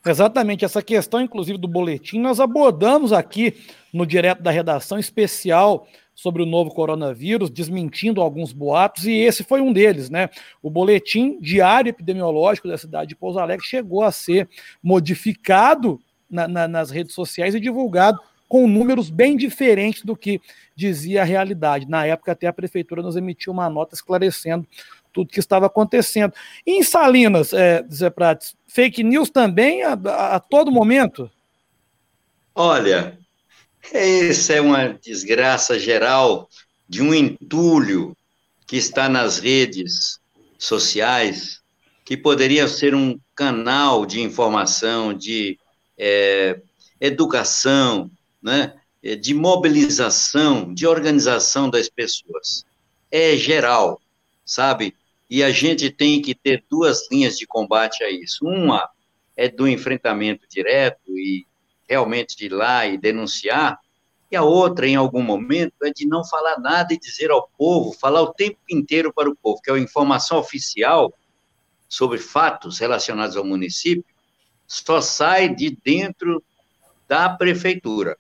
Exatamente, essa questão, inclusive, do boletim, nós abordamos aqui no Direto da Redação especial sobre o novo coronavírus, desmentindo alguns boatos, e esse foi um deles, né? O boletim diário epidemiológico da cidade de Pouso Alegre chegou a ser modificado na, na, nas redes sociais e divulgado com números bem diferentes do que dizia a realidade. Na época, até a prefeitura nos emitiu uma nota esclarecendo tudo que estava acontecendo. Em Salinas, é, Zé Prates, fake news também a, a, a todo momento? Olha, essa é uma desgraça geral de um entulho que está nas redes sociais, que poderia ser um canal de informação, de é, educação, né, de mobilização, de organização das pessoas. É geral, sabe? E a gente tem que ter duas linhas de combate a isso. Uma é do enfrentamento direto e realmente de ir lá e denunciar, e a outra, em algum momento, é de não falar nada e dizer ao povo, falar o tempo inteiro para o povo, que é a informação oficial sobre fatos relacionados ao município, só sai de dentro da prefeitura.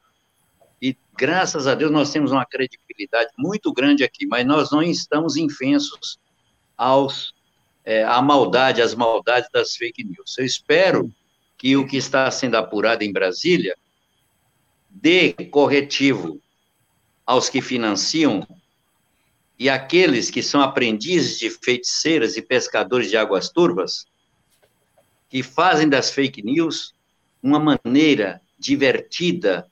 E graças a Deus nós temos uma credibilidade muito grande aqui, mas nós não estamos infensos aos é, à maldade, às maldades das fake news. Eu espero que o que está sendo apurado em Brasília dê corretivo aos que financiam e aqueles que são aprendizes de feiticeiras e pescadores de águas turvas, que fazem das fake news uma maneira divertida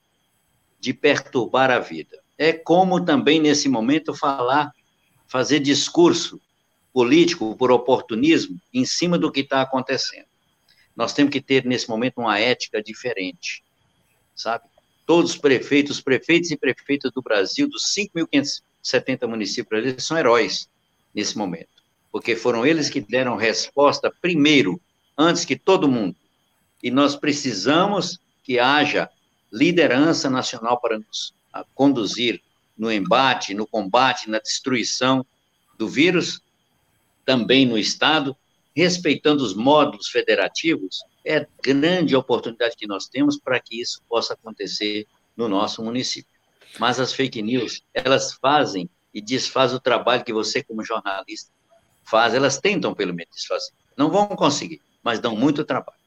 de perturbar a vida. É como também, nesse momento, falar, fazer discurso político por oportunismo em cima do que está acontecendo. Nós temos que ter, nesse momento, uma ética diferente, sabe? Todos os prefeitos, prefeitos e prefeitas do Brasil, dos 5.570 municípios, eles são heróis nesse momento, porque foram eles que deram resposta primeiro, antes que todo mundo. E nós precisamos que haja liderança nacional para nos conduzir no embate, no combate, na destruição do vírus, também no Estado, respeitando os módulos federativos, é grande oportunidade que nós temos para que isso possa acontecer no nosso município. Mas as fake news, elas fazem e desfazem o trabalho que você, como jornalista, faz, elas tentam pelo menos desfazer. Não vão conseguir, mas dão muito trabalho.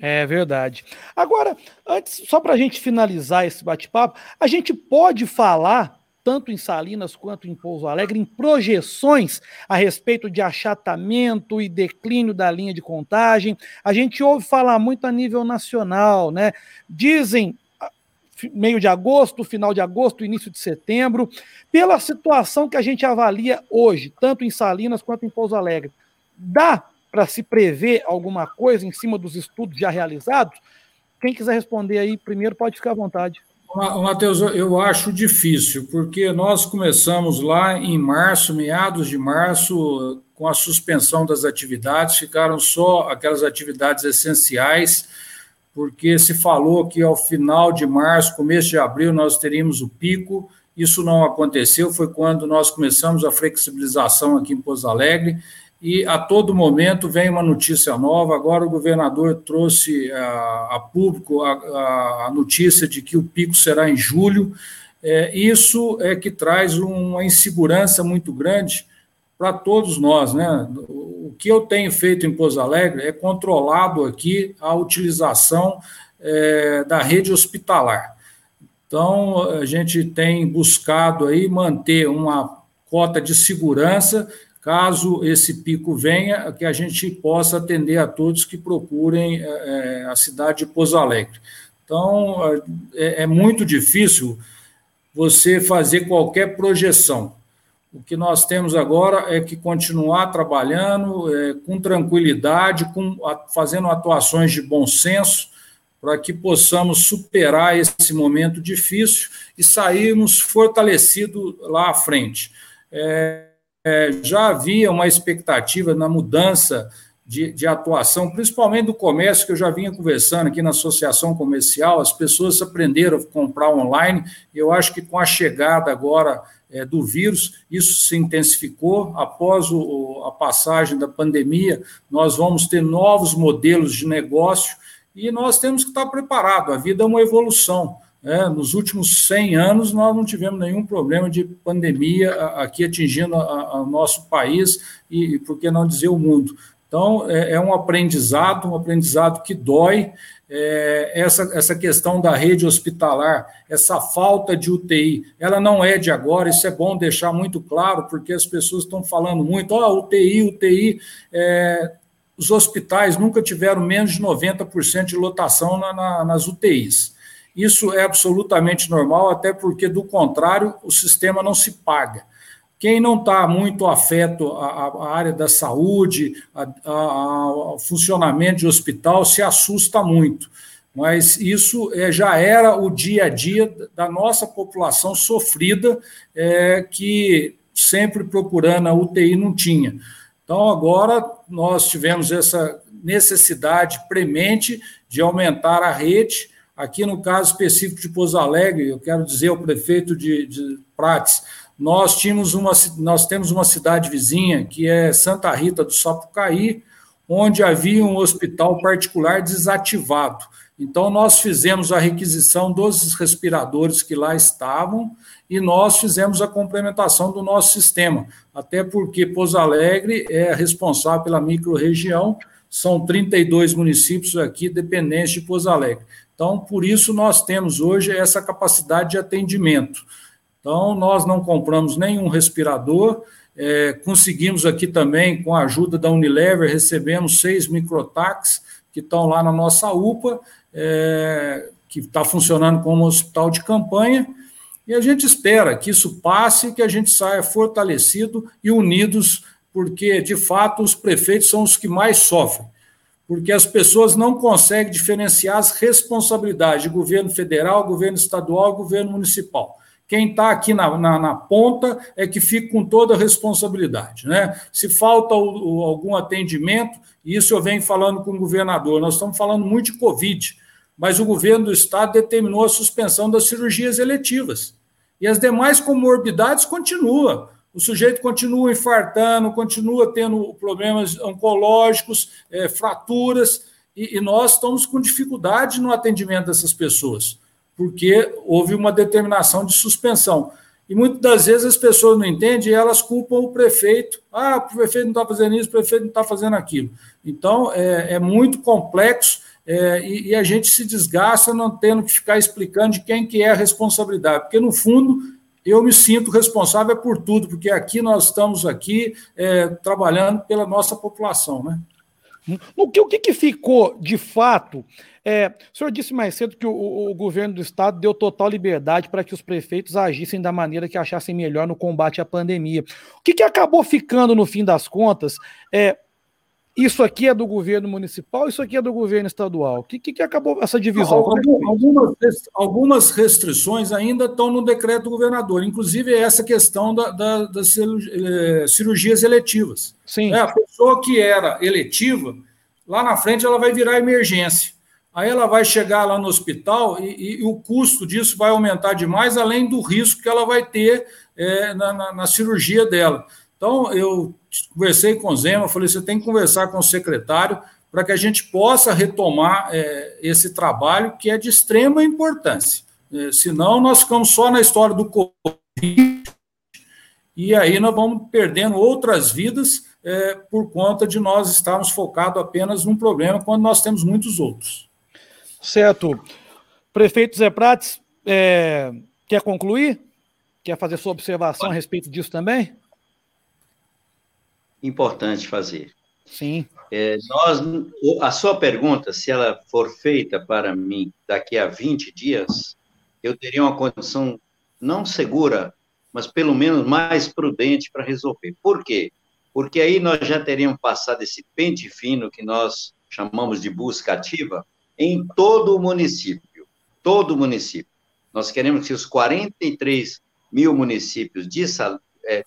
É verdade. Agora, antes, só para a gente finalizar esse bate-papo, a gente pode falar, tanto em Salinas quanto em Pouso Alegre, em projeções a respeito de achatamento e declínio da linha de contagem. A gente ouve falar muito a nível nacional, né? Dizem meio de agosto, final de agosto, início de setembro, pela situação que a gente avalia hoje, tanto em Salinas quanto em Pouso Alegre. Dá para se prever alguma coisa em cima dos estudos já realizados? Quem quiser responder aí primeiro pode ficar à vontade. Matheus, eu acho difícil, porque nós começamos lá em março, meados de março, com a suspensão das atividades, ficaram só aquelas atividades essenciais, porque se falou que ao final de março, começo de abril, nós teríamos o pico, isso não aconteceu, foi quando nós começamos a flexibilização aqui em Pouso Alegre, e a todo momento vem uma notícia nova. Agora o governador trouxe a, a público a, a, notícia de que o pico será em julho. É, isso é que traz uma insegurança muito grande para todos nós. Né? O que eu tenho feito em Pouso Alegre é controlado aqui a utilização é, da rede hospitalar. Então, a gente tem buscado aí manter uma cota de segurança caso esse pico venha, que a gente possa atender a todos que procurem é, a cidade de Pouso Alegre. Então, é, é, muito difícil você fazer qualquer projeção. O que nós temos agora é que continuar trabalhando é, com tranquilidade, com, fazendo atuações de bom senso, para que possamos superar esse momento difícil e sairmos fortalecidos lá à frente. É, é, já havia uma expectativa na mudança de, de, atuação, principalmente do comércio, que eu já vinha conversando aqui na associação comercial, as pessoas aprenderam a comprar online, eu acho que com a chegada agora é, do vírus, isso se intensificou, após o, a passagem da pandemia, nós vamos ter novos modelos de negócio, e nós temos que estar preparados. A vida é uma evolução. É, nos últimos 100 anos, nós não tivemos nenhum problema de pandemia aqui atingindo o nosso país e, por que não dizer, o mundo. Então, é, é um aprendizado, um aprendizado que dói. É, essa, essa questão da rede hospitalar, essa falta de UTI, ela não é de agora, isso é bom deixar muito claro, porque as pessoas estão falando muito, ó, oh, UTI, UTI. É, os hospitais nunca tiveram menos de 90% de lotação na, na, nas UTIs. Isso é absolutamente normal, até porque, do contrário, o sistema não se paga. Quem não está muito afeto à, à, área da saúde, ao funcionamento de hospital, se assusta muito. Mas isso é, já era o dia a dia da nossa população sofrida, é, que sempre procurando a UTI não tinha. Então, agora nós tivemos essa necessidade premente de aumentar a rede Aqui no caso específico de Pouso Alegre, eu quero dizer ao prefeito de, de Prates, nós, tínhamos uma, nós temos uma cidade vizinha, que é Santa Rita do Sapucaí, onde havia um hospital particular desativado. Então, nós fizemos a requisição dos respiradores que lá estavam e nós fizemos a complementação do nosso sistema, até porque Pouso Alegre é responsável pela microrregião, são 32 municípios aqui dependentes de Pouso Alegre. Então, por isso, nós temos hoje essa capacidade de atendimento. Então, nós não compramos nenhum respirador, é, conseguimos aqui também, com a ajuda da Unilever, recebemos seis microtax que estão lá na nossa UPA, é, que está funcionando como hospital de campanha, e a gente espera que isso passe, que a gente saia fortalecido e unidos, porque, de fato, os prefeitos são os que mais sofrem porque as pessoas não conseguem diferenciar as responsabilidades de governo federal, governo estadual, governo municipal. Quem está aqui na, na, na, ponta é que fica com toda a responsabilidade. Né? Se falta o, o, algum atendimento, isso eu venho falando com o governador, nós estamos falando muito de Covid, mas o governo do estado determinou a suspensão das cirurgias eletivas. E as demais comorbidades continuam o sujeito continua infartando, continua tendo problemas oncológicos, é, fraturas, e, e, nós estamos com dificuldade no atendimento dessas pessoas, porque houve uma determinação de suspensão. E muitas das vezes as pessoas não entendem e elas culpam o prefeito. Ah, o prefeito não está fazendo isso, o prefeito não está fazendo aquilo. Então, é, é muito complexo é, e, e, a gente se desgasta não tendo que ficar explicando de quem que é a responsabilidade, porque, no fundo, eu me sinto responsável por tudo, porque aqui nós estamos aqui é, trabalhando pela nossa população, né? O que, o que, que ficou de fato? É, o senhor disse mais cedo que o, o, governo do estado deu total liberdade para que os prefeitos agissem da maneira que achassem melhor no combate à pandemia. O que, que acabou ficando, no fim das contas, é, isso aqui é do governo municipal, isso aqui é do governo estadual. O que, que, acabou essa divisão? É algumas, algumas restrições ainda estão no decreto do governador, inclusive essa questão da, da, das eh, cirurgias eletivas. Sim. É, a pessoa que era eletiva, lá na frente ela vai virar emergência. Aí ela vai chegar lá no hospital e, e o custo disso vai aumentar demais, além do risco que ela vai ter é, na, na, na cirurgia dela. Então, eu conversei com o Zema, falei: você tem que conversar com o secretário para que a gente possa retomar é, esse trabalho que é de extrema importância. É, senão, nós ficamos só na história do Covid e aí nós vamos perdendo outras vidas é, por conta de nós estarmos focados apenas num problema quando nós temos muitos outros. Certo. Prefeito Zé Prates, é, quer concluir? Quer fazer sua observação a respeito disso também? Importante fazer. Sim. É, nós, a sua pergunta, se ela for feita para mim daqui a 20 dias, eu teria uma condição não segura, mas pelo menos mais prudente para resolver. Por quê? Porque aí nós já teríamos passado esse pente fino que nós chamamos de busca ativa em todo o município. Todo o município. Nós queremos que os 43 mil municípios de é,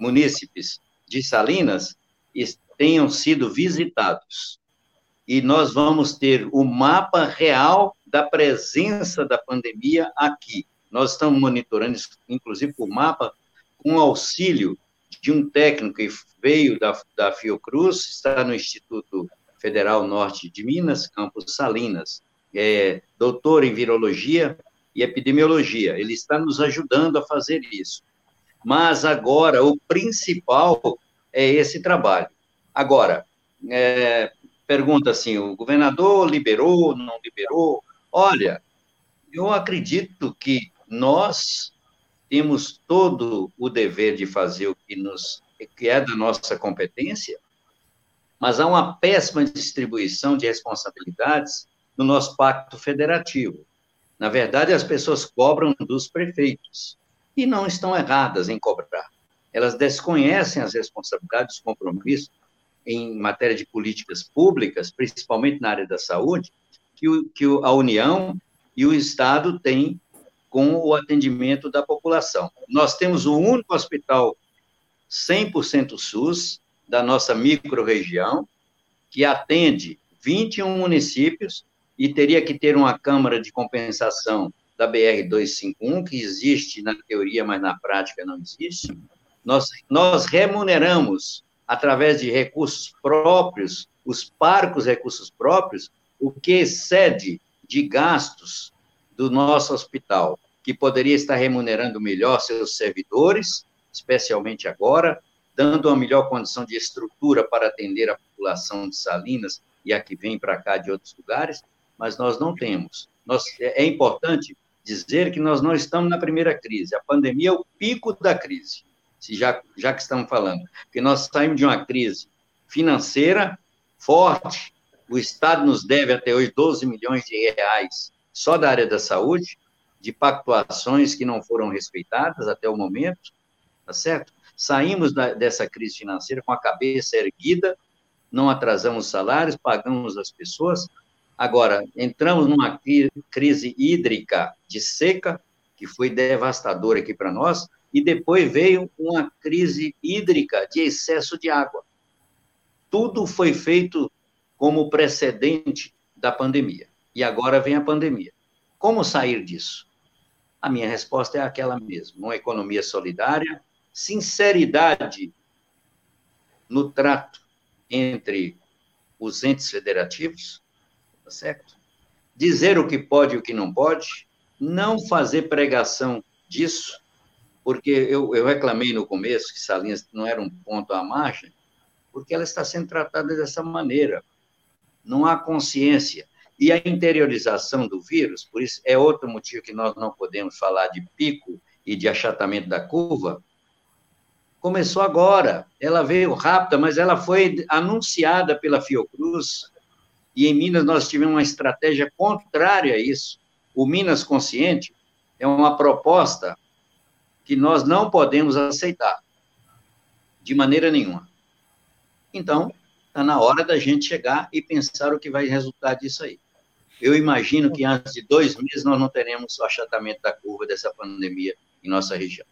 munícipes de Salinas tenham sido visitados. E nós vamos ter o mapa real da presença da pandemia aqui. Nós estamos monitorando, inclusive, o mapa com auxílio de um técnico que veio da, da Fiocruz, está no Instituto Federal Norte de Minas, campus Salinas. É doutor em virologia e epidemiologia. Ele está nos ajudando a fazer isso. Mas agora, o principal é esse trabalho. Agora, é, pergunta assim: o governador liberou, não liberou? Olha, eu acredito que nós temos todo o dever de fazer o que, nos, que é da nossa competência, mas há uma péssima distribuição de responsabilidades no nosso pacto federativo. Na verdade, as pessoas cobram dos prefeitos e não estão erradas em cobrar. Elas desconhecem as responsabilidades, os compromissos em matéria de políticas públicas, principalmente na área da saúde, que, o, que a União e o Estado têm com o atendimento da população. Nós temos o único hospital 100% SUS da nossa microrregião, que atende 21 municípios e teria que ter uma câmara de compensação da BR 251, que existe na teoria, mas na prática não existe. Nós, nós remuneramos, através de recursos próprios, os parcos recursos próprios, o que excede de gastos do nosso hospital, que poderia estar remunerando melhor seus servidores, especialmente agora, dando uma melhor condição de estrutura para atender a população de Salinas e a que vem para cá de outros lugares, mas nós não temos. Nós, é, é importante dizer que nós não estamos na primeira crise. A pandemia é o pico da crise se já, já que estamos falando, que nós saímos de uma crise financeira forte, o Estado nos deve até hoje 12 milhões de reais só da área da saúde, de pactuações que não foram respeitadas até o momento, tá certo? Saímos da, dessa crise financeira com a cabeça erguida, não atrasamos salários, pagamos as pessoas. Agora, entramos numa crise hídrica de seca, que foi devastadora aqui para nós, e depois veio uma crise hídrica de excesso de água. Tudo foi feito como precedente da pandemia. E agora vem a pandemia. Como sair disso? A minha resposta é aquela mesma: uma economia solidária, sinceridade no trato entre os entes federativos, tá certo? Dizer o que pode e o que não pode, não fazer pregação disso, porque eu, eu reclamei no começo que Salinas não era um ponto à margem, porque ela está sendo tratada dessa maneira. Não há consciência. E a interiorização do vírus, por isso é outro motivo que nós não podemos falar de pico e de achatamento da curva, começou agora. Ela veio rápida, mas ela foi anunciada pela Fiocruz, e em Minas nós tivemos uma estratégia contrária a isso. O Minas Consciente é uma proposta que nós não podemos aceitar, de maneira nenhuma. Então, está na hora da gente chegar e pensar o que vai resultar disso aí. Eu imagino que antes de dois meses nós não teremos o achatamento da curva dessa pandemia em nossa região.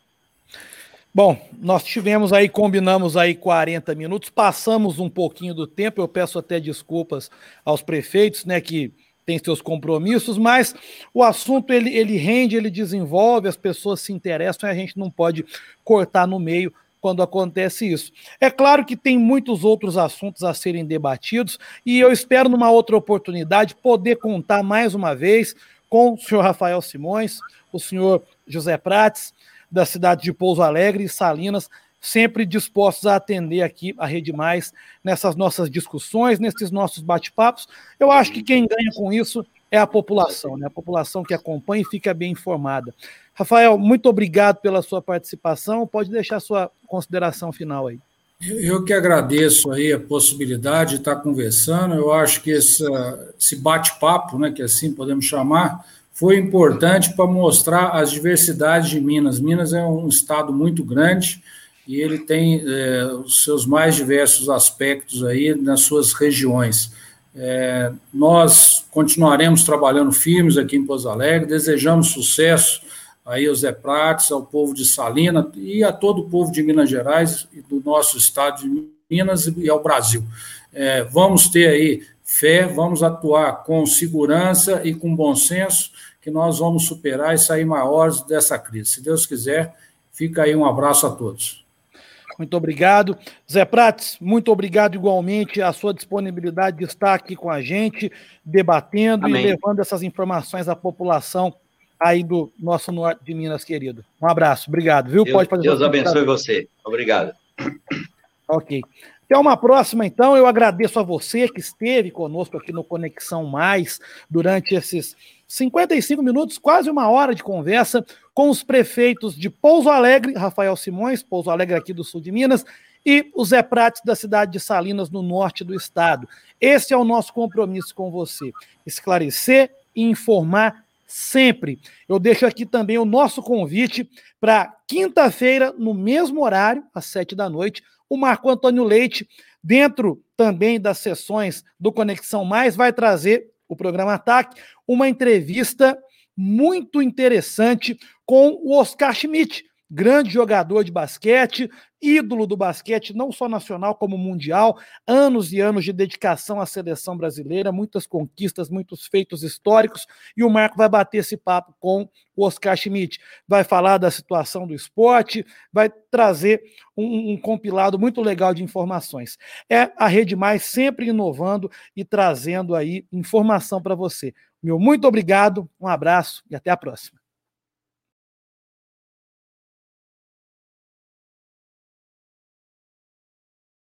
Bom, nós tivemos aí, combinamos aí 40 minutos, passamos um pouquinho do tempo, eu peço até desculpas aos prefeitos, né, que tem seus compromissos, mas o assunto ele, ele rende, ele desenvolve, as pessoas se interessam e a gente não pode cortar no meio quando acontece isso. É claro que tem muitos outros assuntos a serem debatidos e eu espero, numa outra oportunidade, poder contar mais uma vez com o senhor Rafael Simões, o senhor José Prates, da cidade de Pouso Alegre e Salinas, sempre dispostos a atender aqui a Rede Mais nessas nossas discussões, nesses nossos bate-papos. Eu acho que quem ganha com isso é a população, né? A população que acompanha e fica bem informada. Rafael, muito obrigado pela sua participação. Pode deixar sua consideração final aí. Eu que agradeço aí a possibilidade de estar conversando. Eu acho que esse, esse bate-papo, né, que assim podemos chamar, foi importante para mostrar as diversidades de Minas. Minas é um estado muito grande, e ele tem é, os seus mais diversos aspectos aí nas suas regiões. É, nós continuaremos trabalhando firmes aqui em Pouso Alegre, desejamos sucesso aí ao Zé Prates, ao povo de Salina e a todo o povo de Minas Gerais e do nosso estado de Minas e ao Brasil. É, vamos ter aí fé, vamos atuar com segurança e com bom senso, que nós vamos superar e sair maiores dessa crise. Se Deus quiser, fica aí um abraço a todos. Muito obrigado. Zé Prates, muito obrigado igualmente a sua disponibilidade de estar aqui com a gente, debatendo Amém. e levando essas informações à população aí do nosso norte de Minas, querido. Um abraço, obrigado, viu? Deus, Pode fazer Deus abençoe você. Obrigado. Ok. Até uma próxima, então. Eu agradeço a você que esteve conosco aqui no Conexão Mais durante esses 55 minutos, quase uma hora de conversa com os prefeitos de Pouso Alegre, Rafael Simões, Pouso Alegre aqui do sul de Minas, e o Zé Prates da cidade de Salinas, no norte do estado. Esse é o nosso compromisso com você: esclarecer e informar sempre. Eu deixo aqui também o nosso convite para quinta-feira, no mesmo horário, às sete da noite, o Marco Antônio Leite, dentro também das sessões do Conexão Mais, vai trazer o programa Ataque, uma entrevista muito interessante com o Oscar Schmidt, grande jogador de basquete, ídolo do basquete, não só nacional como mundial, anos e anos de dedicação à seleção brasileira, muitas conquistas, muitos feitos históricos, e o Marco vai bater esse papo com o Oscar Schmidt, vai falar da situação do esporte, vai trazer um, um compilado muito legal de informações. É a Rede Mais sempre inovando e trazendo aí informação para você. Meu muito obrigado, um abraço e até a próxima.